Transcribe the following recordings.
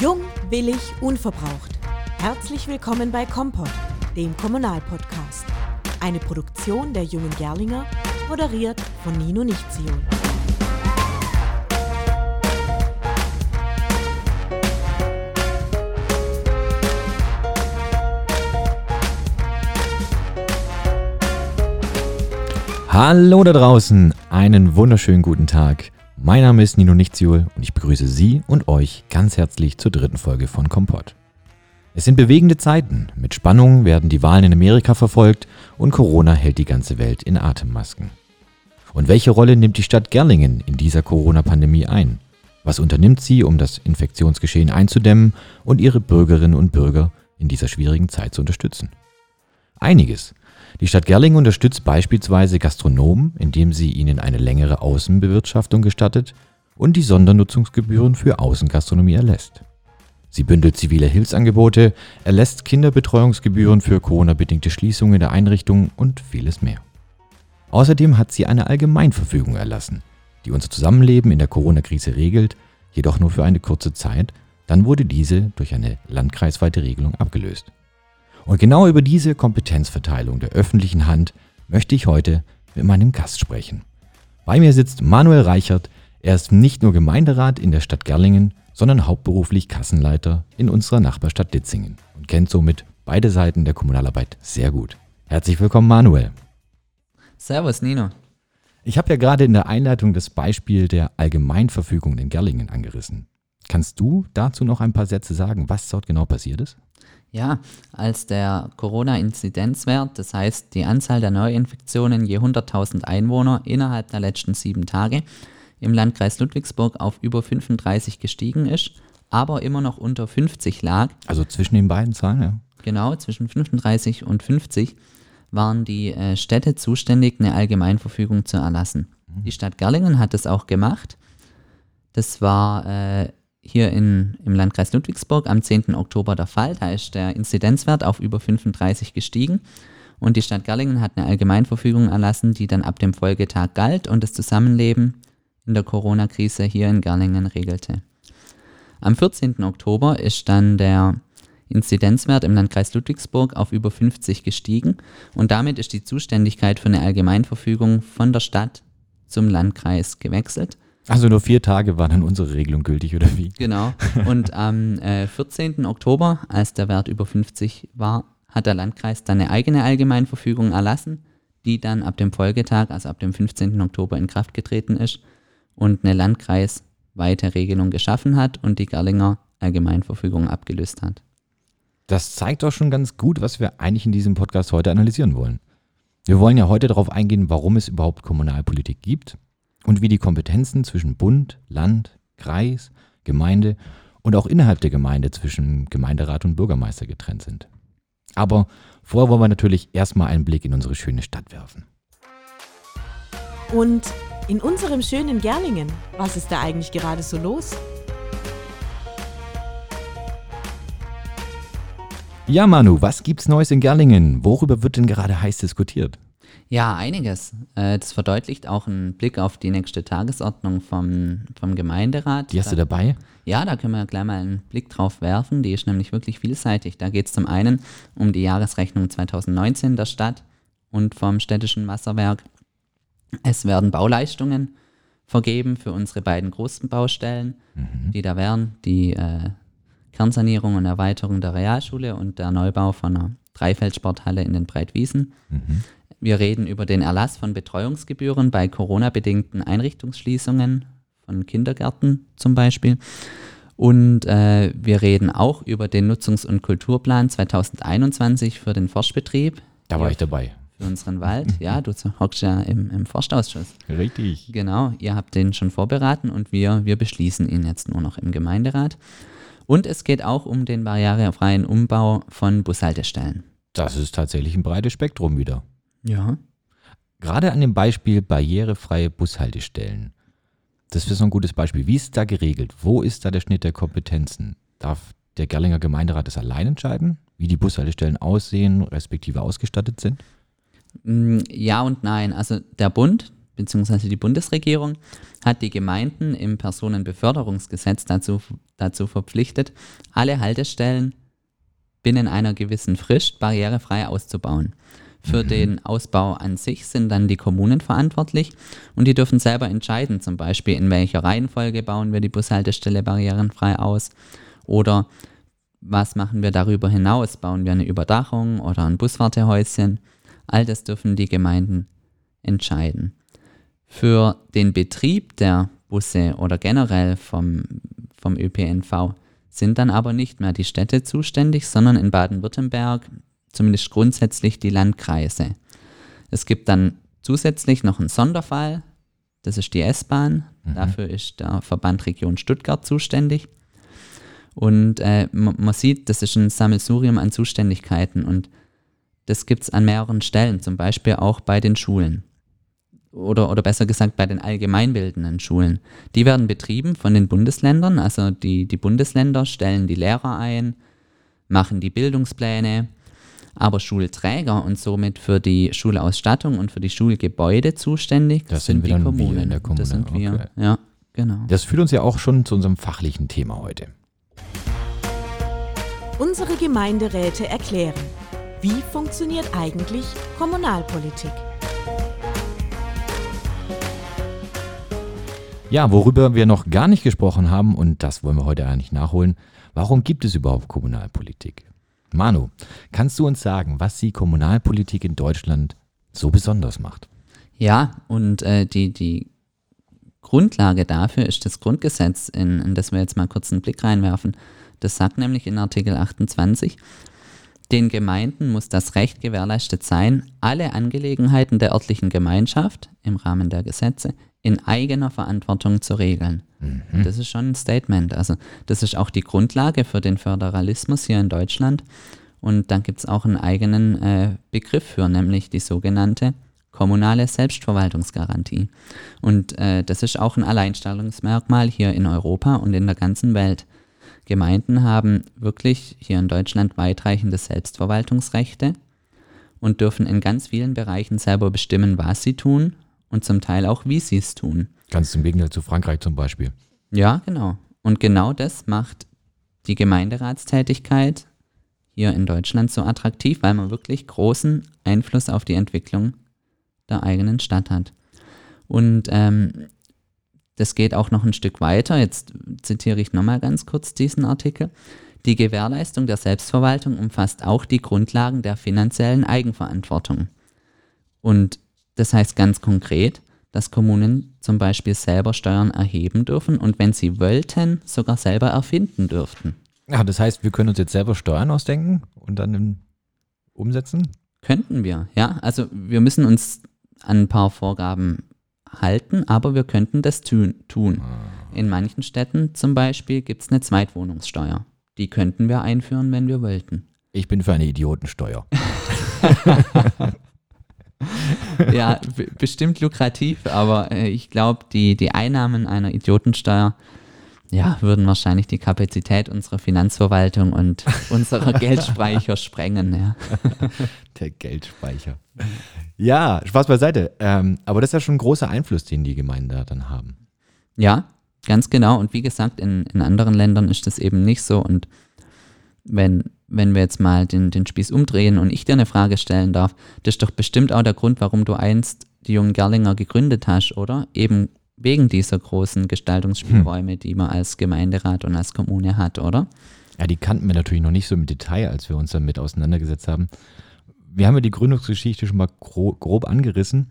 Jung, willig, unverbraucht. Herzlich willkommen bei Kompott, dem Kommunalpodcast. Eine Produktion der Jungen Gerlinger, moderiert von Nino Nichtzion. Hallo da draußen, einen wunderschönen guten Tag. Mein Name ist Nino Nichtziol und ich begrüße Sie und euch ganz herzlich zur dritten Folge von Kompott. Es sind bewegende Zeiten. Mit Spannung werden die Wahlen in Amerika verfolgt und Corona hält die ganze Welt in Atemmasken. Und welche Rolle nimmt die Stadt Gerlingen in dieser Corona-Pandemie ein? Was unternimmt sie, um das Infektionsgeschehen einzudämmen und ihre Bürgerinnen und Bürger in dieser schwierigen Zeit zu unterstützen? Einiges. Die Stadt Gerlingen unterstützt beispielsweise Gastronomen, indem sie ihnen eine längere Außenbewirtschaftung gestattet und die Sondernutzungsgebühren für Außengastronomie erlässt. Sie bündelt zivile Hilfsangebote, erlässt Kinderbetreuungsgebühren für Corona-bedingte Schließungen der Einrichtungen und vieles mehr. Außerdem hat sie eine Allgemeinverfügung erlassen, die unser Zusammenleben in der Corona-Krise regelt, jedoch nur für eine kurze Zeit, dann wurde diese durch eine landkreisweite Regelung abgelöst. Und genau über diese Kompetenzverteilung der öffentlichen Hand möchte ich heute mit meinem Gast sprechen. Bei mir sitzt Manuel Reichert. Er ist nicht nur Gemeinderat in der Stadt Gerlingen, sondern hauptberuflich Kassenleiter in unserer Nachbarstadt Ditzingen und kennt somit beide Seiten der Kommunalarbeit sehr gut. Herzlich willkommen, Manuel. Servus, Nino. Ich habe ja gerade in der Einleitung das Beispiel der Allgemeinverfügung in Gerlingen angerissen. Kannst du dazu noch ein paar Sätze sagen, was dort genau passiert ist? Ja, als der Corona-Inzidenzwert, das heißt die Anzahl der Neuinfektionen je 100.000 Einwohner innerhalb der letzten sieben Tage im Landkreis Ludwigsburg auf über 35 gestiegen ist, aber immer noch unter 50 lag. Also zwischen den beiden Zahlen, ja. Genau, zwischen 35 und 50 waren die äh, Städte zuständig, eine Allgemeinverfügung zu erlassen. Mhm. Die Stadt Gerlingen hat das auch gemacht. Das war äh, hier in, im Landkreis Ludwigsburg am 10. Oktober der Fall. Da ist der Inzidenzwert auf über 35 gestiegen. Und die Stadt Gerlingen hat eine Allgemeinverfügung erlassen, die dann ab dem Folgetag galt und das Zusammenleben in der Corona-Krise hier in Gerlingen regelte. Am 14. Oktober ist dann der Inzidenzwert im Landkreis Ludwigsburg auf über 50 gestiegen und damit ist die Zuständigkeit für eine Allgemeinverfügung von der Stadt zum Landkreis gewechselt. Also nur vier Tage war dann unsere Regelung gültig, oder wie? Genau. Und am äh, 14. Oktober, als der Wert über 50 war, hat der Landkreis dann eine eigene Allgemeinverfügung erlassen, die dann ab dem Folgetag, also ab dem 15. Oktober in Kraft getreten ist und eine landkreisweite Regelung geschaffen hat und die Gerlinger Allgemeinverfügung abgelöst hat. Das zeigt doch schon ganz gut, was wir eigentlich in diesem Podcast heute analysieren wollen. Wir wollen ja heute darauf eingehen, warum es überhaupt Kommunalpolitik gibt und wie die Kompetenzen zwischen Bund, Land, Kreis, Gemeinde und auch innerhalb der Gemeinde zwischen Gemeinderat und Bürgermeister getrennt sind. Aber vorher wollen wir natürlich erstmal einen Blick in unsere schöne Stadt werfen. Und in unserem schönen Gerlingen, was ist da eigentlich gerade so los? Ja, Manu, was gibt's Neues in Gerlingen? Worüber wird denn gerade heiß diskutiert? Ja, einiges. Äh, das verdeutlicht auch einen Blick auf die nächste Tagesordnung vom, vom Gemeinderat. Die hast du dabei? Ja, da können wir gleich mal einen Blick drauf werfen. Die ist nämlich wirklich vielseitig. Da geht es zum einen um die Jahresrechnung 2019 der Stadt und vom städtischen Wasserwerk. Es werden Bauleistungen vergeben für unsere beiden großen Baustellen, mhm. die da wären. Die äh, Kernsanierung und Erweiterung der Realschule und der Neubau von einer Dreifeldsporthalle in den Breitwiesen. Mhm. Wir reden über den Erlass von Betreuungsgebühren bei Corona-bedingten Einrichtungsschließungen von Kindergärten zum Beispiel. Und äh, wir reden auch über den Nutzungs- und Kulturplan 2021 für den Forstbetrieb. Da war ich dabei. Für unseren Wald. Ja, du hockst ja im, im Forstausschuss. Richtig. Genau, ihr habt den schon vorberaten und wir, wir beschließen ihn jetzt nur noch im Gemeinderat. Und es geht auch um den barrierefreien Umbau von Bushaltestellen. Das ist tatsächlich ein breites Spektrum wieder. Ja. Gerade an dem Beispiel barrierefreie Bushaltestellen. Das ist so ein gutes Beispiel. Wie ist da geregelt? Wo ist da der Schnitt der Kompetenzen? Darf der Gerlinger Gemeinderat das allein entscheiden, wie die Bushaltestellen aussehen, respektive ausgestattet sind? Mm, ja und nein. Also der Bund beziehungsweise die Bundesregierung hat die Gemeinden im Personenbeförderungsgesetz dazu, dazu verpflichtet, alle Haltestellen binnen einer gewissen Frist barrierefrei auszubauen. Für mhm. den Ausbau an sich sind dann die Kommunen verantwortlich und die dürfen selber entscheiden, zum Beispiel in welcher Reihenfolge bauen wir die Bushaltestelle barrierenfrei aus oder was machen wir darüber hinaus, bauen wir eine Überdachung oder ein Buswartehäuschen. All das dürfen die Gemeinden entscheiden. Für den Betrieb der Busse oder generell vom, vom ÖPNV sind dann aber nicht mehr die Städte zuständig, sondern in Baden-Württemberg zumindest grundsätzlich die Landkreise. Es gibt dann zusätzlich noch einen Sonderfall, das ist die S-Bahn. Mhm. Dafür ist der Verband Region Stuttgart zuständig. Und äh, man sieht, das ist ein Sammelsurium an Zuständigkeiten und das gibt es an mehreren Stellen, zum Beispiel auch bei den Schulen oder, oder besser gesagt bei den allgemeinbildenden Schulen. Die werden betrieben von den Bundesländern, also die, die Bundesländer stellen die Lehrer ein, machen die Bildungspläne, aber Schulträger und somit für die Schulausstattung und für die Schulgebäude zuständig das sind, sind die Kommunen. Kommune. Das sind wir, okay. ja, genau. Das führt uns ja auch schon zu unserem fachlichen Thema heute. Unsere Gemeinderäte erklären, wie funktioniert eigentlich Kommunalpolitik? Ja, worüber wir noch gar nicht gesprochen haben, und das wollen wir heute eigentlich nachholen, warum gibt es überhaupt Kommunalpolitik? Manu, kannst du uns sagen, was die Kommunalpolitik in Deutschland so besonders macht? Ja, und äh, die, die Grundlage dafür ist das Grundgesetz, in, in das wir jetzt mal kurz einen Blick reinwerfen. Das sagt nämlich in Artikel 28, den Gemeinden muss das Recht gewährleistet sein, alle Angelegenheiten der örtlichen Gemeinschaft im Rahmen der Gesetze in eigener Verantwortung zu regeln. Mhm. Das ist schon ein Statement. Also das ist auch die Grundlage für den Föderalismus hier in Deutschland. Und dann gibt es auch einen eigenen äh, Begriff für, nämlich die sogenannte kommunale Selbstverwaltungsgarantie. Und äh, das ist auch ein Alleinstellungsmerkmal hier in Europa und in der ganzen Welt. Gemeinden haben wirklich hier in Deutschland weitreichende Selbstverwaltungsrechte und dürfen in ganz vielen Bereichen selber bestimmen, was sie tun und zum Teil auch, wie sie es tun. Ganz im Gegenteil zu Frankreich zum Beispiel. Ja, genau. Und genau das macht die Gemeinderatstätigkeit hier in Deutschland so attraktiv, weil man wirklich großen Einfluss auf die Entwicklung der eigenen Stadt hat. Und ähm, das geht auch noch ein Stück weiter. Jetzt zitiere ich nochmal ganz kurz diesen Artikel. Die Gewährleistung der Selbstverwaltung umfasst auch die Grundlagen der finanziellen Eigenverantwortung. Und das heißt ganz konkret, dass Kommunen zum Beispiel selber Steuern erheben dürfen und wenn sie wollten, sogar selber erfinden dürften. Ja, das heißt, wir können uns jetzt selber Steuern ausdenken und dann umsetzen? Könnten wir, ja. Also wir müssen uns an ein paar Vorgaben halten, aber wir könnten das tun. Ah. In manchen Städten zum Beispiel gibt es eine Zweitwohnungssteuer. Die könnten wir einführen, wenn wir wollten. Ich bin für eine Idiotensteuer. ja, bestimmt lukrativ, aber äh, ich glaube, die, die Einnahmen einer Idiotensteuer ja, würden wahrscheinlich die Kapazität unserer Finanzverwaltung und unserer Geldspeicher sprengen. Ja. Der Geldspeicher. Ja, Spaß beiseite. Ähm, aber das ist ja schon ein großer Einfluss, den die Gemeinden da dann haben. Ja, ganz genau. Und wie gesagt, in, in anderen Ländern ist das eben nicht so. Und wenn wenn wir jetzt mal den, den Spieß umdrehen und ich dir eine Frage stellen darf, das ist doch bestimmt auch der Grund, warum du einst die jungen Gerlinger gegründet hast, oder? Eben wegen dieser großen Gestaltungsspielräume, hm. die man als Gemeinderat und als Kommune hat, oder? Ja, die kannten wir natürlich noch nicht so im Detail, als wir uns damit auseinandergesetzt haben. Wir haben ja die Gründungsgeschichte schon mal grob, grob angerissen.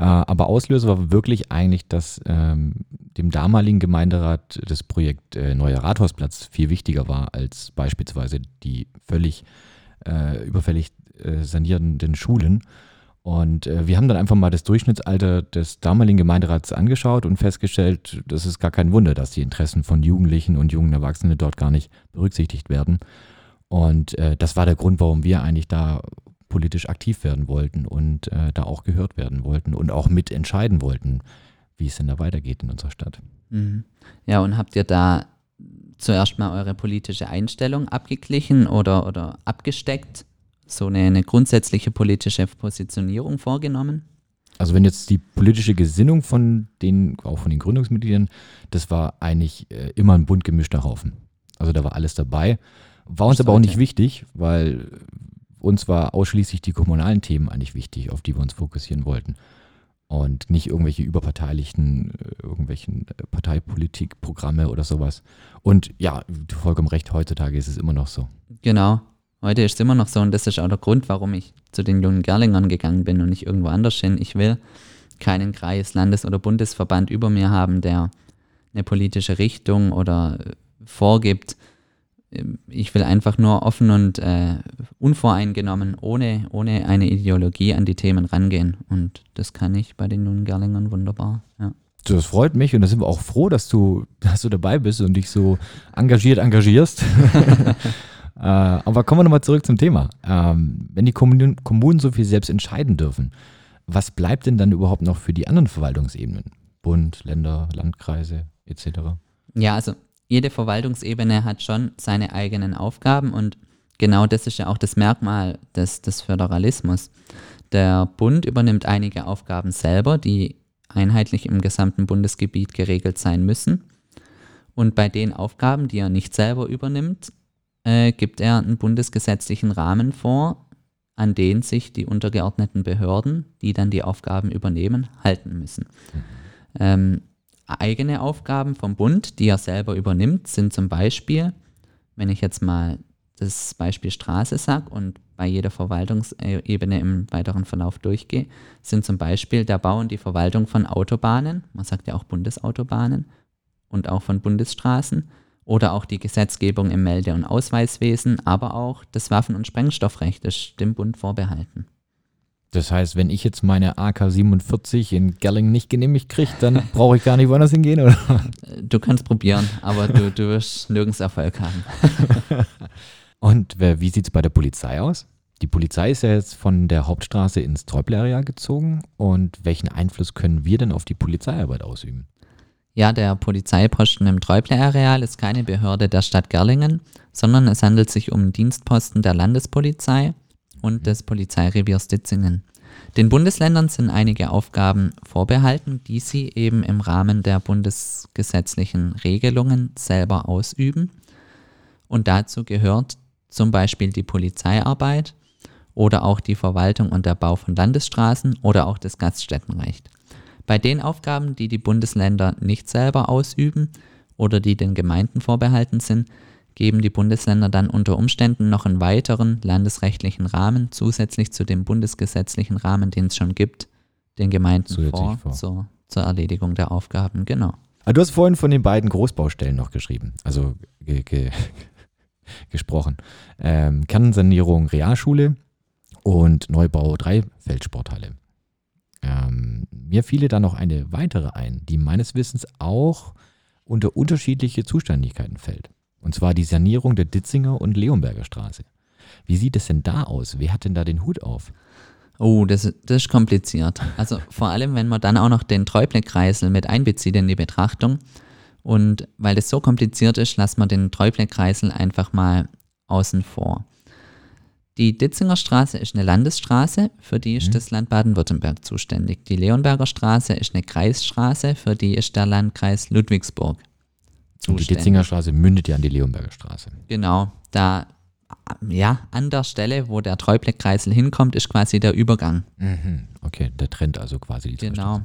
Äh, aber Auslöser war wirklich eigentlich, dass ähm, dem damaligen Gemeinderat das Projekt äh, Neuer Rathausplatz viel wichtiger war als beispielsweise die völlig äh, überfällig äh, sanierenden Schulen. Und äh, wir haben dann einfach mal das Durchschnittsalter des damaligen Gemeinderats angeschaut und festgestellt, das ist gar kein Wunder, dass die Interessen von Jugendlichen und jungen Erwachsenen dort gar nicht berücksichtigt werden. Und äh, das war der Grund, warum wir eigentlich da politisch aktiv werden wollten und äh, da auch gehört werden wollten und auch mitentscheiden wollten, wie es denn da weitergeht in unserer Stadt. Mhm. Ja, und habt ihr da zuerst mal eure politische Einstellung abgeglichen oder, oder abgesteckt? So eine, eine grundsätzliche politische Positionierung vorgenommen? Also wenn jetzt die politische Gesinnung von den, auch von den Gründungsmitgliedern, das war eigentlich äh, immer ein bunt gemischter Haufen. Also da war alles dabei. War uns aber auch nicht wichtig, weil uns war ausschließlich die kommunalen Themen eigentlich wichtig, auf die wir uns fokussieren wollten. Und nicht irgendwelche überparteilichen, äh, irgendwelchen äh, Parteipolitikprogramme oder sowas. Und ja, vollkommen recht, heutzutage ist es immer noch so. Genau. Heute ist es immer noch so und das ist auch der Grund, warum ich zu den jungen Gerlingern gegangen bin und nicht irgendwo anders hin. Ich will keinen Kreis, Landes- oder Bundesverband über mir haben, der eine politische Richtung oder äh, vorgibt. Ich will einfach nur offen und äh, unvoreingenommen, ohne, ohne eine Ideologie an die Themen rangehen. Und das kann ich bei den jungen Gerlingern wunderbar. Ja. Das freut mich und da sind wir auch froh, dass du, dass du dabei bist und dich so engagiert engagierst. äh, aber kommen wir nochmal zurück zum Thema. Ähm, wenn die Kommunen, Kommunen so viel selbst entscheiden dürfen, was bleibt denn dann überhaupt noch für die anderen Verwaltungsebenen? Bund, Länder, Landkreise etc. Ja, also jede Verwaltungsebene hat schon seine eigenen Aufgaben und genau das ist ja auch das Merkmal des, des Föderalismus. Der Bund übernimmt einige Aufgaben selber, die einheitlich im gesamten Bundesgebiet geregelt sein müssen. Und bei den Aufgaben, die er nicht selber übernimmt, äh, gibt er einen bundesgesetzlichen Rahmen vor, an den sich die untergeordneten Behörden, die dann die Aufgaben übernehmen, halten müssen. Ähm, eigene Aufgaben vom Bund, die er selber übernimmt, sind zum Beispiel, wenn ich jetzt mal das Beispiel Straße sage und bei jeder Verwaltungsebene im weiteren Verlauf durchgehe, sind zum Beispiel der Bau und die Verwaltung von Autobahnen, man sagt ja auch Bundesautobahnen und auch von Bundesstraßen oder auch die Gesetzgebung im Melde- und Ausweiswesen, aber auch das Waffen- und Sprengstoffrecht ist dem Bund vorbehalten. Das heißt, wenn ich jetzt meine AK-47 in Gerling nicht genehmigt kriege, dann brauche ich gar nicht woanders hingehen, oder? Du kannst probieren, aber du, du wirst nirgends Erfolg haben. Und wer- wie sieht es bei der Polizei aus? Die Polizei ist ja jetzt von der Hauptstraße ins Träuble-Areal gezogen. Und welchen Einfluss können wir denn auf die Polizeiarbeit ausüben? Ja, der Polizeiposten im Träuble-Areal ist keine Behörde der Stadt Gerlingen, sondern es handelt sich um Dienstposten der Landespolizei und des Polizeireviers Ditzingen. Den Bundesländern sind einige Aufgaben vorbehalten, die sie eben im Rahmen der bundesgesetzlichen Regelungen selber ausüben. Und dazu gehört zum Beispiel die Polizeiarbeit oder auch die Verwaltung und der Bau von Landesstraßen oder auch das Gaststättenrecht. Bei den Aufgaben, die die Bundesländer nicht selber ausüben oder die den Gemeinden vorbehalten sind, geben die Bundesländer dann unter Umständen noch einen weiteren landesrechtlichen Rahmen zusätzlich zu dem bundesgesetzlichen Rahmen, den es schon gibt, den Gemeinden vor, vor. Zur, zur Erledigung der Aufgaben. Genau. Ah, Du hast vorhin von den beiden Großbaustellen noch geschrieben, also ge ge gesprochen. Ähm, Kernsanierung Realschule und Neubau Dreifeldsporthalle. Ähm, mir fiele da noch eine weitere ein, die meines Wissens auch unter unterschiedliche Zuständigkeiten fällt. Und zwar die Sanierung der Ditzinger und Leonberger Straße. Wie sieht es denn da aus? Wer hat denn da den Hut auf? Oh, das, ist- das ist kompliziert. Also vor allem, wenn man dann auch noch den Träuble-Kreisel mit einbezieht in die Betrachtung. Und weil das so kompliziert ist, lassen wir den Träuble-Kreisel einfach mal außen vor. Die Ditzinger Straße ist eine Landesstraße, für die ist das Land Baden-Württemberg zuständig. Die Leonberger Straße ist eine Kreisstraße, für die ist der Landkreis Ludwigsburg Und die. Ditzinger Straße mündet ja an die Leonberger Straße. Genau, da, ja, an der Stelle, wo der Träuble-Kreisel hinkommt, ist quasi der Übergang. Mhm. Okay, der trennt also quasi die Genau.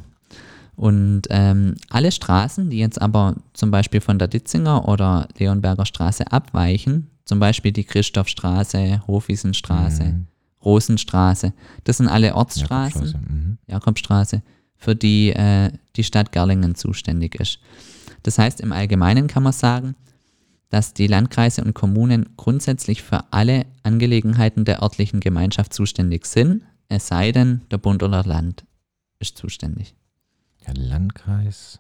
Und ähm, alle Straßen, die jetzt aber zum Beispiel von der Ditzinger oder Leonberger Straße abweichen, zum Beispiel die Christophstraße, Hofwiesenstraße, Mhm. Rosenstraße, das sind alle Ortsstraßen, Jakobstraße, mhm. Jakobstraße, für die äh, die Stadt Gerlingen zuständig ist. Das heißt, im Allgemeinen kann man sagen, dass die Landkreise und Kommunen grundsätzlich für alle Angelegenheiten der örtlichen Gemeinschaft zuständig sind, es sei denn, der Bund oder Land ist zuständig. Ja, Landkreis.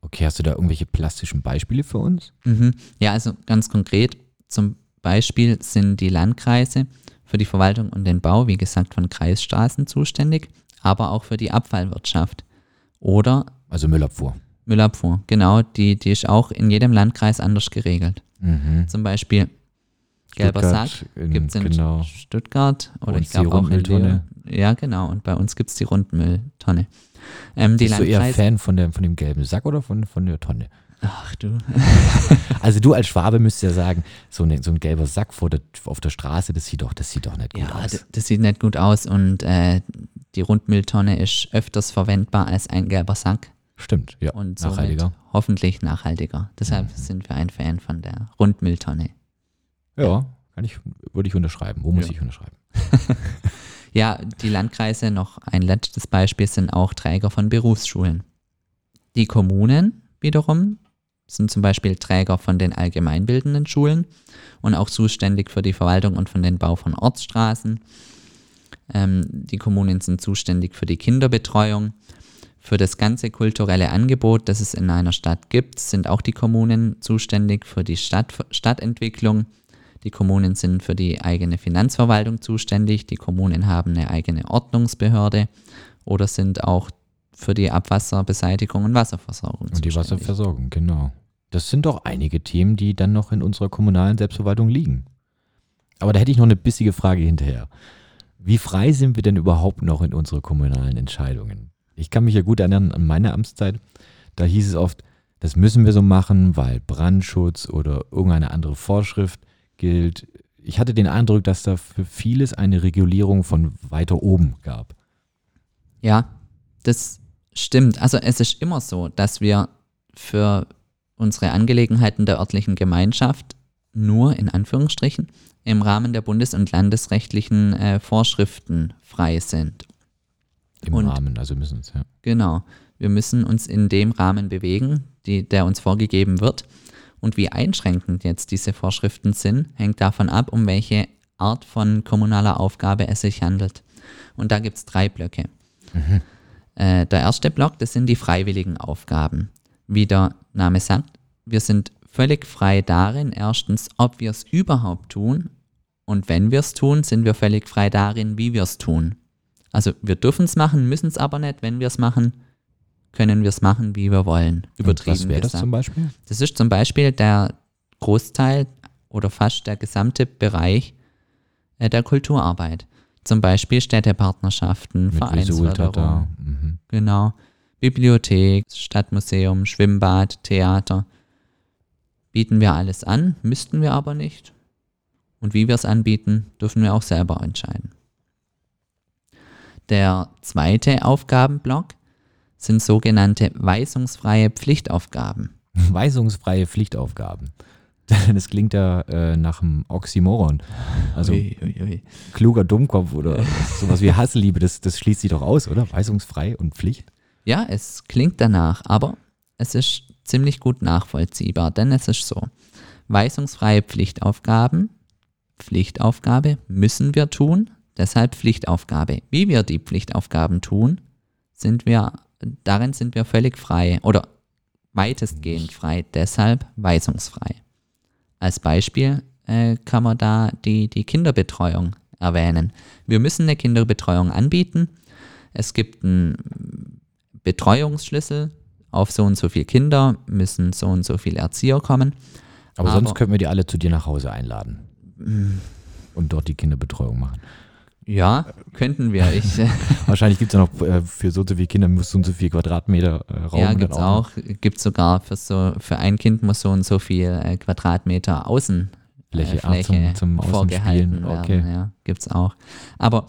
Okay, hast du da irgendwelche plastischen Beispiele für uns? Mhm. Ja, also ganz konkret, zum Beispiel sind die Landkreise für die Verwaltung und den Bau, wie gesagt, von Kreisstraßen zuständig, aber auch für die Abfallwirtschaft oder Also Müllabfuhr. Müllabfuhr. Genau, die, die ist auch in jedem Landkreis anders geregelt. Mhm. Zum Beispiel Gelber Sack gibt es in genau. Stuttgart oder Und ich glaube die auch in Rundmülltonne. Leer. Ja, genau. Und bei uns gibt es die Rundmülltonne. Ähm, Bist du eher. Fan von, der, von dem gelben Sack oder von, von der Tonne? Ach du. Also du als Schwabe müsst ja sagen, so, eine, so ein gelber Sack vor der, auf der Straße, das sieht doch, das sieht doch nicht gut Ja, aus. d- das sieht nicht gut aus und äh, die Rundmülltonne ist öfters verwendbar als ein gelber Sack Stimmt, ja. und Nachhaltiger. hoffentlich nachhaltiger. Deshalb sind wir ein Fan von der Rundmülltonne. Ja, kann ich, würde ich unterschreiben. Wo muss Ja. ich unterschreiben? Ja, die Landkreise, noch ein letztes Beispiel, sind auch Träger von Berufsschulen. Die Kommunen wiederum sind zum Beispiel Träger von den allgemeinbildenden Schulen und auch zuständig für die Verwaltung und von den Bau von Ortsstraßen. Ähm, die Kommunen sind zuständig für die Kinderbetreuung. Für das ganze kulturelle Angebot, das es in einer Stadt gibt, sind auch die Kommunen zuständig für die Stadt, Stadtentwicklung. Die Kommunen sind für die eigene Finanzverwaltung zuständig. Die Kommunen haben eine eigene Ordnungsbehörde oder sind auch für die Abwasserbeseitigung und Wasserversorgung Und die zuständig. Wasserversorgung, genau. Das sind doch einige Themen, die dann noch in unserer kommunalen Selbstverwaltung liegen. Aber da hätte ich noch eine bissige Frage hinterher. Wie frei sind wir denn überhaupt noch in unsere kommunalen Entscheidungen? Ich kann mich ja gut erinnern an meine Amtszeit. Da hieß es oft, das müssen wir so machen, weil Brandschutz oder irgendeine andere Vorschrift gilt. Ich hatte den Eindruck, dass da für vieles eine Regulierung von weiter oben gab. Ja, das stimmt. Also es ist immer so, dass wir für unsere Angelegenheiten der örtlichen Gemeinschaft nur in Anführungsstrichen im Rahmen der bundes- und landesrechtlichen äh, Vorschriften frei sind. Im Und- Rahmen, also müssen es, ja. Genau. Wir müssen uns in dem Rahmen bewegen, die, der uns vorgegeben wird. Und wie einschränkend jetzt diese Vorschriften sind, hängt davon ab, um welche Art von kommunaler Aufgabe es sich handelt. Und da gibt es drei Blöcke. Äh, der erste Block, das sind die freiwilligen Aufgaben. Wie der Name sagt, wir sind völlig frei darin, erstens, ob wir es überhaupt tun. Und wenn wir es tun, sind wir völlig frei darin, wie wir es tun. Also wir dürfen es machen, müssen es aber nicht. Wenn wir es machen, können wir es machen, wie wir wollen. Übertrieben Und was wäre das zum Beispiel? Das ist zum Beispiel der Großteil oder fast der gesamte Bereich äh, der Kulturarbeit. Zum Beispiel Städtepartnerschaften, Mit Vereinsförderung. Mhm. genau, Bibliothek, Stadtmuseum, Schwimmbad, Theater. Bieten wir alles an, müssten wir aber nicht. Und wie wir es anbieten, dürfen wir auch selber entscheiden. Der zweite Aufgabenblock sind sogenannte weisungsfreie Pflichtaufgaben. Weisungsfreie Pflichtaufgaben. Das klingt ja äh, nach einem Oxymoron. Also Ui, ui, ui. kluger Dummkopf oder sowas wie Hassliebe, das, das schließt sich doch aus, oder? Weisungsfrei und Pflicht. Ja, es klingt danach, aber es ist ziemlich gut nachvollziehbar, denn es ist so. Weisungsfreie Pflichtaufgaben, Pflichtaufgabe müssen wir tun, deshalb Pflichtaufgabe. Wie wir die Pflichtaufgaben tun, sind wir, darin sind wir völlig frei oder weitestgehend frei, deshalb weisungsfrei. Als Beispiel äh, kann man da die, die Kinderbetreuung erwähnen. Wir müssen eine Kinderbetreuung anbieten. Es gibt einen Betreuungsschlüssel. Auf so und so viele Kinder müssen so und so viele Erzieher kommen. Aber, Aber- sonst könnten wir die alle zu dir nach Hause einladen. Und dort die Kinderbetreuung machen. Ja, könnten wir. Ich, äh, Wahrscheinlich gibt es ja noch äh, für so und so viele Kinder muss so und so viel Quadratmeter äh, Raum. ja, dann gibt's noch. auch. Gibt sogar für so für ein Kind muss so und so viel äh, Quadratmeter Außen Fläche, ah, zum, zum vorgehalten Außenspielen. werden. Okay. Ja, gibt's auch. Aber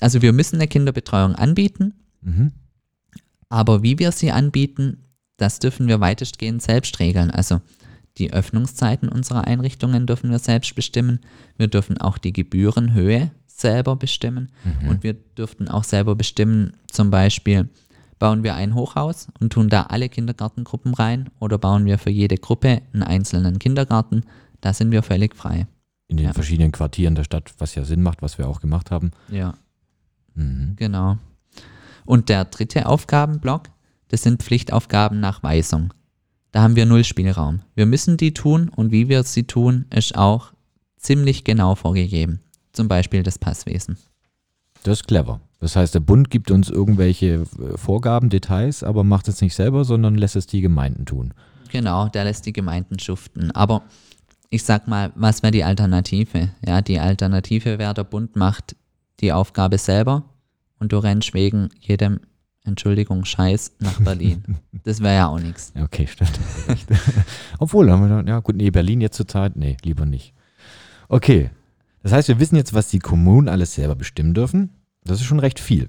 also wir müssen eine Kinderbetreuung anbieten. Mhm. Aber wie wir sie anbieten, das dürfen wir weitestgehend selbst regeln. Also die Öffnungszeiten unserer Einrichtungen dürfen wir selbst bestimmen. Wir dürfen auch die Gebührenhöhe selber bestimmen. Und wir dürften auch selber bestimmen, zum Beispiel, bauen wir ein Hochhaus und tun da alle Kindergartengruppen rein oder bauen wir für jede Gruppe einen einzelnen Kindergarten. Da sind wir völlig frei. In den Ja. verschiedenen Quartieren der Stadt, was ja Sinn macht, was wir auch gemacht haben. Ja. Mhm. Genau. Und der dritte Aufgabenblock, das sind Pflichtaufgaben nach Weisung. Da haben wir null Spielraum. Wir müssen die tun und wie wir sie tun, ist auch ziemlich genau vorgegeben. Zum Beispiel das Passwesen. Das ist clever. Das heißt, der Bund gibt uns irgendwelche äh, Vorgaben, Details, aber macht es nicht selber, sondern lässt es die Gemeinden tun. Genau, der lässt die Gemeinden schuften. Aber ich sag mal, was wäre die Alternative? Ja, die Alternative wäre, der Bund macht die Aufgabe selber und du rennst wegen jedem, Entschuldigung, Scheiß nach Berlin. das wäre ja auch nichts. Okay, stimmt. Obwohl, haben wir dann, ja gut, nee, Berlin jetzt zur Zeit, nee, lieber nicht. Okay, das heißt, wir wissen jetzt, was die Kommunen alles selber bestimmen dürfen. Das ist schon recht viel.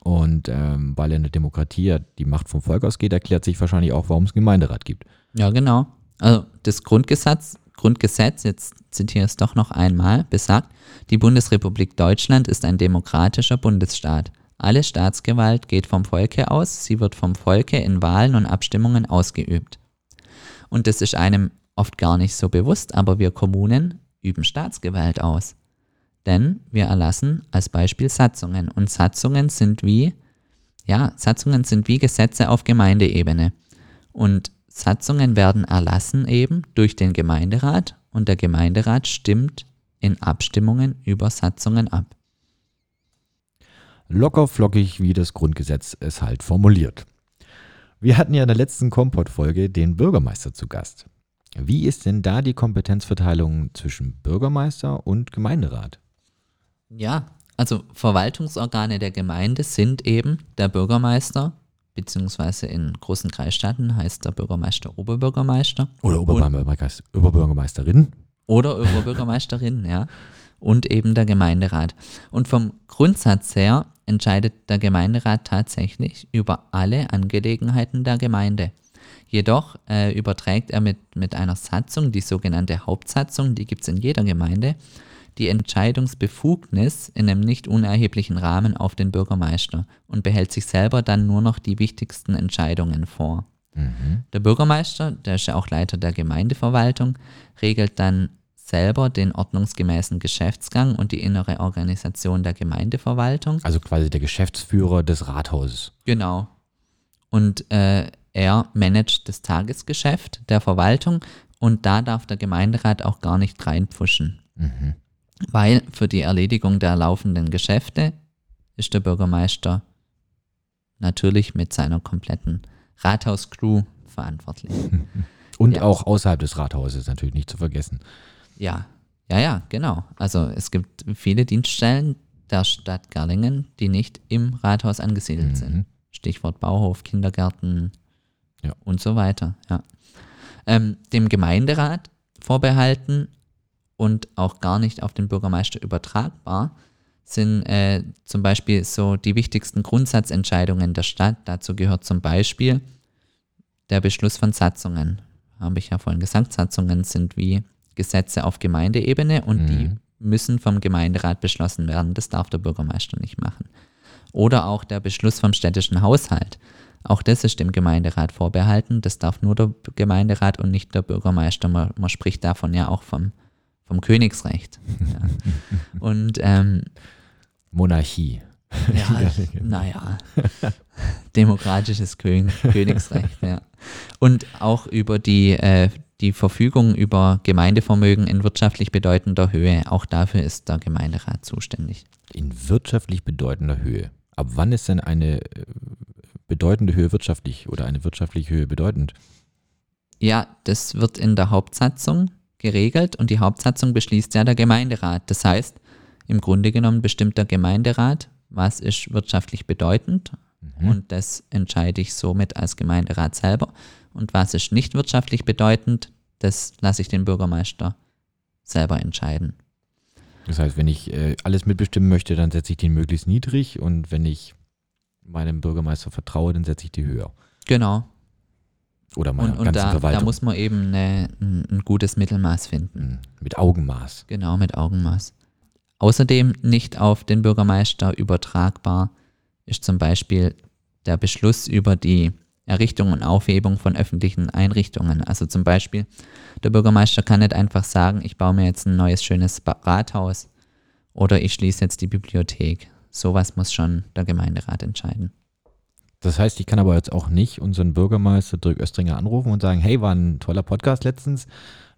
Und ähm, weil in der Demokratie ja die Macht vom Volk ausgeht, erklärt sich wahrscheinlich auch, warum es einen Gemeinderat gibt. Ja, genau. Also das Grundgesetz, Grundgesetz, jetzt zitiere ich es doch noch einmal, besagt, die Bundesrepublik Deutschland ist ein demokratischer Bundesstaat. Alle Staatsgewalt geht vom Volke aus, sie wird vom Volke in Wahlen und Abstimmungen ausgeübt. Und das ist einem oft gar nicht so bewusst, aber wir Kommunen üben Staatsgewalt aus. Denn wir erlassen als Beispiel Satzungen. Und Satzungen sind wie, ja, Satzungen sind wie Gesetze auf Gemeindeebene. Und Satzungen werden erlassen eben durch den Gemeinderat und der Gemeinderat stimmt in Abstimmungen über Satzungen ab. Locker flockig, wie das Grundgesetz es halt formuliert. Wir hatten ja in der letzten Kompott-Folge den Bürgermeister zu Gast. Wie ist denn da die Kompetenzverteilung zwischen Bürgermeister und Gemeinderat? Ja, also Verwaltungsorgane der Gemeinde sind eben der Bürgermeister, beziehungsweise in großen Kreisstaaten heißt der Bürgermeister Oberbürgermeister. Oder Oberbürgermeister, Oberbürgermeisterin? Oder Oberbürgermeisterin, ja. Und eben der Gemeinderat. Und vom Grundsatz her entscheidet der Gemeinderat tatsächlich über alle Angelegenheiten der Gemeinde. Jedoch äh, überträgt er mit, mit einer Satzung, die sogenannte Hauptsatzung, die gibt es in jeder Gemeinde, die Entscheidungsbefugnis in einem nicht unerheblichen Rahmen auf den Bürgermeister und behält sich selber dann nur noch die wichtigsten Entscheidungen vor. Der Bürgermeister, der ist ja auch Leiter der Gemeindeverwaltung, regelt dann selber den ordnungsgemäßen Geschäftsgang und die innere Organisation der Gemeindeverwaltung. Also quasi der Geschäftsführer des Rathauses. Genau. Und äh, er managt das Tagesgeschäft der Verwaltung und da darf der Gemeinderat auch gar nicht reinpfuschen. Weil für die Erledigung der laufenden Geschäfte ist der Bürgermeister natürlich mit seiner kompletten Rathauscrew verantwortlich. Und Ja. auch außerhalb des Rathauses natürlich nicht zu vergessen. Ja, ja, ja, genau. Also es gibt viele Dienststellen der Stadt Gerlingen, die nicht im Rathaus angesiedelt sind. Stichwort Bauhof, Kindergärten Ja. und so weiter. Ja. Ähm, dem Gemeinderat vorbehalten und auch gar nicht auf den Bürgermeister übertragbar sind äh, zum Beispiel so die wichtigsten Grundsatzentscheidungen der Stadt. Dazu gehört zum Beispiel der Beschluss von Satzungen. Habe ich ja vorhin gesagt, Satzungen sind wie Gesetze auf Gemeindeebene und die müssen vom Gemeinderat beschlossen werden. Das darf der Bürgermeister nicht machen. Oder auch der Beschluss vom städtischen Haushalt. Auch das ist dem Gemeinderat vorbehalten. Das darf nur der Gemeinderat und nicht der Bürgermeister. Man, man spricht davon ja auch vom, vom Königsrecht. Ja. Und ähm, Monarchie. ja, naja, demokratisches Kön Königsrecht, ja. Und auch über die, äh, die Verfügung über Gemeindevermögen in wirtschaftlich bedeutender Höhe. Auch dafür ist der Gemeinderat zuständig. In wirtschaftlich bedeutender Höhe. Ab wann ist denn eine äh, bedeutende Höhe wirtschaftlich oder eine wirtschaftliche Höhe bedeutend? Ja, das wird in der Hauptsatzung geregelt und die Hauptsatzung beschließt ja der Gemeinderat. Das heißt, im Grunde genommen bestimmt der Gemeinderat, was ist wirtschaftlich bedeutend und das entscheide ich somit als Gemeinderat selber. Und was ist nicht wirtschaftlich bedeutend, das lasse ich den Bürgermeister selber entscheiden. Das heißt, wenn ich äh, alles mitbestimmen möchte, dann setze ich den möglichst niedrig und wenn ich meinem Bürgermeister vertraue, dann setze ich die höher. Genau. Oder meiner Und, und ganzen da, da Verwaltung. muss man eben eine, ein, gutes Mittelmaß finden. Hm, Mit Augenmaß. Genau, mit Augenmaß. Außerdem nicht auf den Bürgermeister übertragbar ist zum Beispiel der Beschluss über die Errichtung und Aufhebung von öffentlichen Einrichtungen. Also zum Beispiel, der Bürgermeister kann nicht einfach sagen, ich baue mir jetzt ein neues schönes Rathaus oder ich schließe jetzt die Bibliothek. Sowas muss schon der Gemeinderat entscheiden. Das heißt, ich kann aber jetzt auch nicht unseren Bürgermeister Dirk Östringer anrufen und sagen, hey, war ein toller Podcast letztens.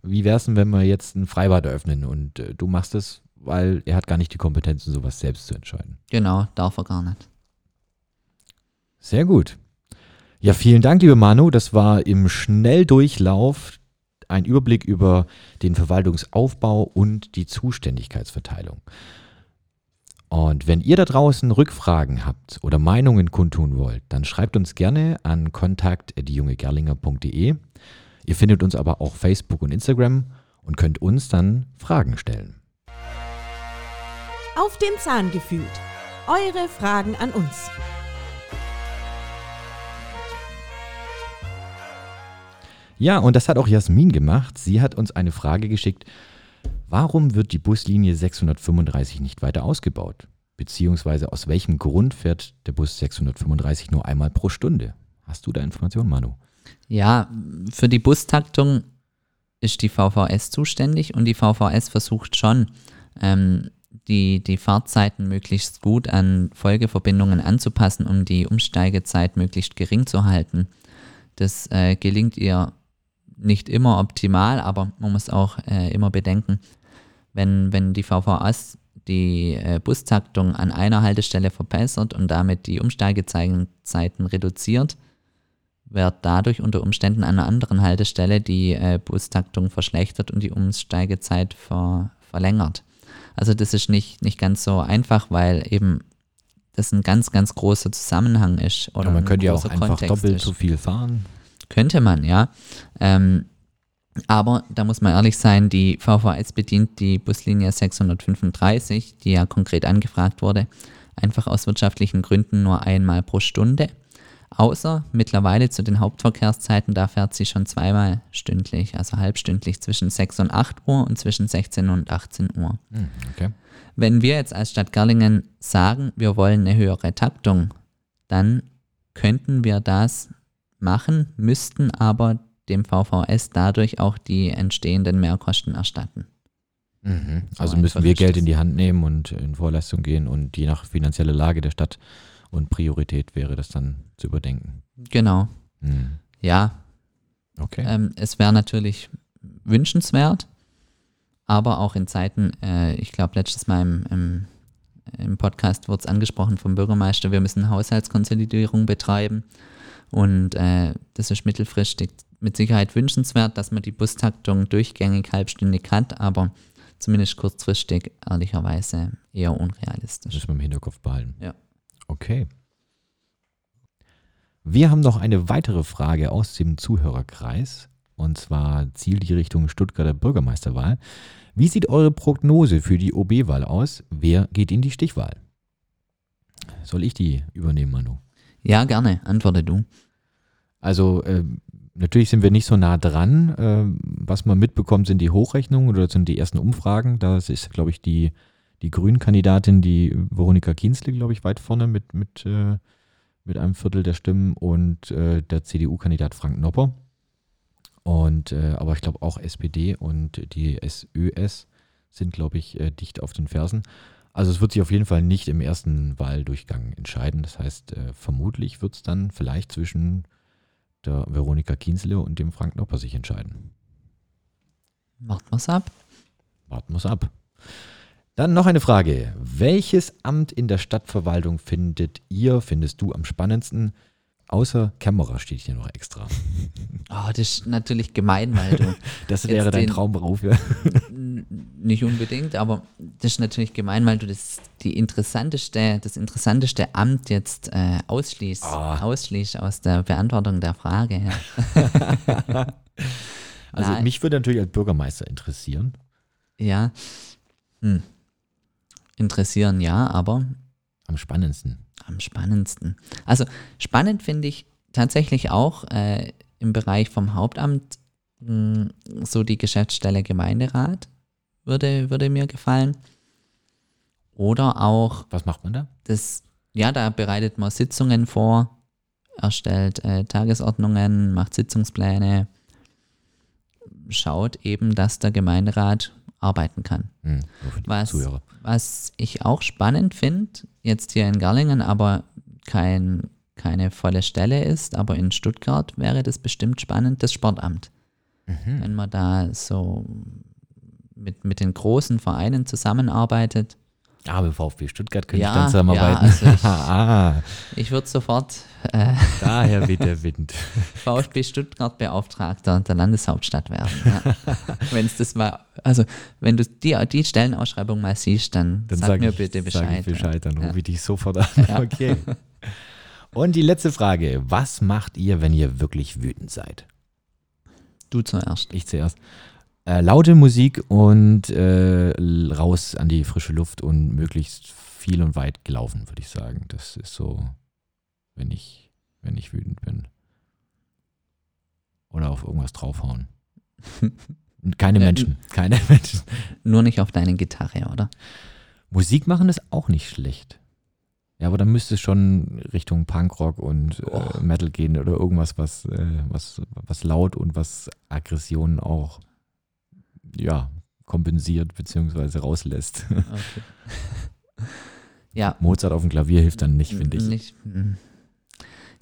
Wie wär's denn, wenn wir jetzt ein Freibad eröffnen und äh, du machst es, weil er hat gar nicht die Kompetenzen, sowas selbst zu entscheiden. Genau, darf er gar nicht. Sehr gut. Ja, vielen Dank, liebe Manu. Das war im Schnelldurchlauf ein Überblick über den Verwaltungsaufbau und die Zuständigkeitsverteilung. Und wenn ihr da draußen Rückfragen habt oder Meinungen kundtun wollt, dann schreibt uns gerne an kontakt.dejungegerlinger.de. Ihr findet uns aber auch Facebook und Instagram und könnt uns dann Fragen stellen. Auf den Zahn gefühlt. Eure Fragen an uns. Ja, und das hat auch Jasmin gemacht. Sie hat uns eine Frage geschickt. Warum wird die Buslinie 635 nicht weiter ausgebaut? Beziehungsweise aus welchem Grund fährt der Bus 635 nur einmal pro Stunde? Hast du da Informationen, Manu? Ja, für die Bustaktung ist die VVS zuständig und die VVS versucht schon, ähm, die, die Fahrzeiten möglichst gut an Folgeverbindungen anzupassen, um die Umsteigezeit möglichst gering zu halten. Das äh, gelingt ihr nicht immer optimal, aber man muss auch äh, immer bedenken, wenn, wenn die VVS die äh, Bustaktung an einer Haltestelle verbessert und damit die Umsteigezeiten reduziert, wird dadurch unter Umständen an einer anderen Haltestelle die äh, Bustaktung verschlechtert und die Umsteigezeit ver verlängert. Also das ist nicht, nicht ganz so einfach, weil eben das ein ganz, ganz großer Zusammenhang ist. Oder ja, man könnte ja auch einfach Kontext doppelt ist. so viel fahren. Könnte man, ja. Ähm, aber da muss man ehrlich sein, die VVS bedient die Buslinie 635, die ja konkret angefragt wurde, einfach aus wirtschaftlichen Gründen nur einmal pro Stunde. Außer mittlerweile zu den Hauptverkehrszeiten, da fährt sie schon zweimal stündlich, also halbstündlich zwischen 6 und 8 Uhr und zwischen 16 und 18 Uhr. Hm, okay. Wenn wir jetzt als Stadt Gerlingen sagen, wir wollen eine höhere Taktung, dann könnten wir das machen, müssten aber dem VVS dadurch auch die entstehenden Mehrkosten erstatten. Mhm. So Also einfach müssen wir Geld in die Hand nehmen und in Vorleistung gehen und je nach finanzieller Lage der Stadt und Priorität wäre das dann zu überdenken. Genau. Hm. Ja, Okay. ähm, es wäre natürlich wünschenswert, aber auch in Zeiten, äh, ich glaube, letztes Mal im, im, im Podcast wurde es angesprochen vom Bürgermeister, wir müssen Haushaltskonsolidierung betreiben und äh, das ist mittelfristig mit Sicherheit wünschenswert, dass man die Bustaktung durchgängig halbstündig hat, aber zumindest kurzfristig ehrlicherweise eher Das unrealistisch. müssen wir im Hinterkopf behalten. Ja. Okay. Wir haben noch eine weitere Frage aus dem Zuhörerkreis. Und zwar zielt die Richtung Stuttgarter Bürgermeisterwahl. Wie sieht eure Prognose für die OB-Wahl aus? Wer geht in die Stichwahl? Soll ich die übernehmen, Manu? Ja, gerne, antworte du. Also ähm, natürlich sind wir nicht so nah dran. Ähm, was man mitbekommt, sind die Hochrechnungen oder sind die ersten Umfragen. Da ist, glaube ich, die, die Grünen-Kandidatin, die Veronika Kienzle, glaube ich, weit vorne mit, mit, äh, mit einem Viertel der Stimmen und äh, der CDU-Kandidat Frank Nopper. Und äh, aber ich glaube auch SPD und die SÖS sind, glaube ich, äh, dicht auf den Fersen. Also es wird sich auf jeden Fall nicht im ersten Wahldurchgang entscheiden. Das heißt, äh, vermutlich wird es dann vielleicht zwischen der Veronika Kienzle und dem Frank Nopper sich entscheiden. Warten wir's ab. Warten wir es ab. Dann noch eine Frage. Welches Amt in der Stadtverwaltung findet ihr, findest du am spannendsten? Außer Kämmerer steht hier noch extra. Oh, das ist natürlich gemein, weil du Das wäre dein den- Traumberuf. Ja. Nicht unbedingt, aber das ist natürlich gemein, weil du das die interessanteste, das interessanteste Amt jetzt äh, ausschließt, Ah. ausschließt aus der Beantwortung der Frage. Ja. Also Nein. mich würde natürlich als Bürgermeister interessieren. ja. Hm. Interessieren ja, aber Am spannendsten. Am spannendsten. Also spannend finde ich tatsächlich auch äh, im Bereich vom Hauptamt mh, so die Geschäftsstelle Gemeinderat würde, würde mir gefallen. Oder auch Was macht man da? das, ja, da bereitet man Sitzungen vor, erstellt äh, Tagesordnungen, macht Sitzungspläne, schaut eben, dass der Gemeinderat arbeiten kann. Hm, die Was, Zuhörer. was ich auch spannend finde, jetzt hier in Gerlingen, aber kein, keine volle Stelle ist, aber in Stuttgart wäre das bestimmt spannend, das Sportamt. Mhm. Wenn man da so mit, mit den großen Vereinen zusammenarbeitet Aber VfB Stuttgart könnte Ja, ich dann zusammenarbeiten. ja, also ich- ah, Ich würde sofort äh, daher weht der Wind. VfB Stuttgart Beauftragter der Landeshauptstadt werden. Ja. wenn es das mal, also wenn du die, die Stellenausschreibung mal siehst, dann, Dann sag, sag mir ich, bitte Sag Bescheid. ich Bescheid, dann Ja. rufe ich dich sofort an. Okay. Und die letzte Frage. Was macht ihr, wenn ihr wirklich wütend seid? Du zuerst. Ich zuerst. Äh, laute Musik und äh, raus an die frische Luft und möglichst viel und weit gelaufen, würde ich sagen. Das ist so, wenn ich, wenn ich wütend bin. Oder auf irgendwas draufhauen. Keine Menschen, keine Menschen. Nur nicht auf deine Gitarre, oder? Musik machen ist auch nicht schlecht. Ja, aber dann müsste es schon Richtung Punkrock und Oh. äh, Metal gehen oder irgendwas, was, äh, was, was laut und was Aggressionen auch ja, kompensiert bzw. rauslässt. Okay. ja, Mozart auf dem Klavier hilft dann nicht, finde ich. Nicht, mm.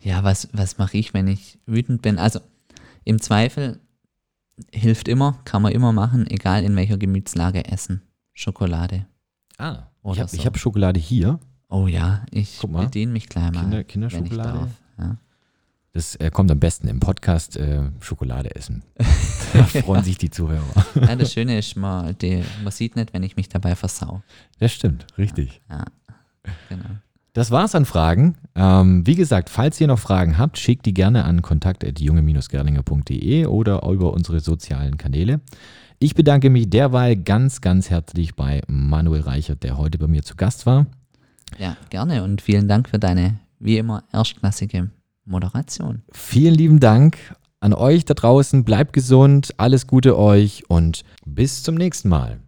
ja, was, was mache ich, wenn ich wütend bin? Also im Zweifel hilft immer, kann man immer machen, egal in welcher Gemütslage essen. Schokolade. Ah, ich Oder habe so. hab Schokolade hier. Oh ja, ich bediene mich gleich mal. Kinder, wenn ich Kinderschokolade. darf. Ja. Das äh, kommt am besten im Podcast äh, Schokolade essen. Da freuen sich die Zuhörer. ja, das Schöne ist, man, die, man sieht nicht, wenn ich mich dabei versau. Das stimmt, richtig. Ja, genau. Das war's an Fragen. Ähm, wie gesagt, falls ihr noch Fragen habt, schickt die gerne an kontakt.junge-gerlinger.de oder über unsere sozialen Kanäle. Ich bedanke mich derweil ganz, ganz herzlich bei Manuel Reichert, der heute bei mir zu Gast war. Ja, gerne und vielen Dank für deine, wie immer, erstklassige Moderation. Vielen lieben Dank an euch da draußen. Bleibt gesund, alles Gute euch und bis zum nächsten Mal.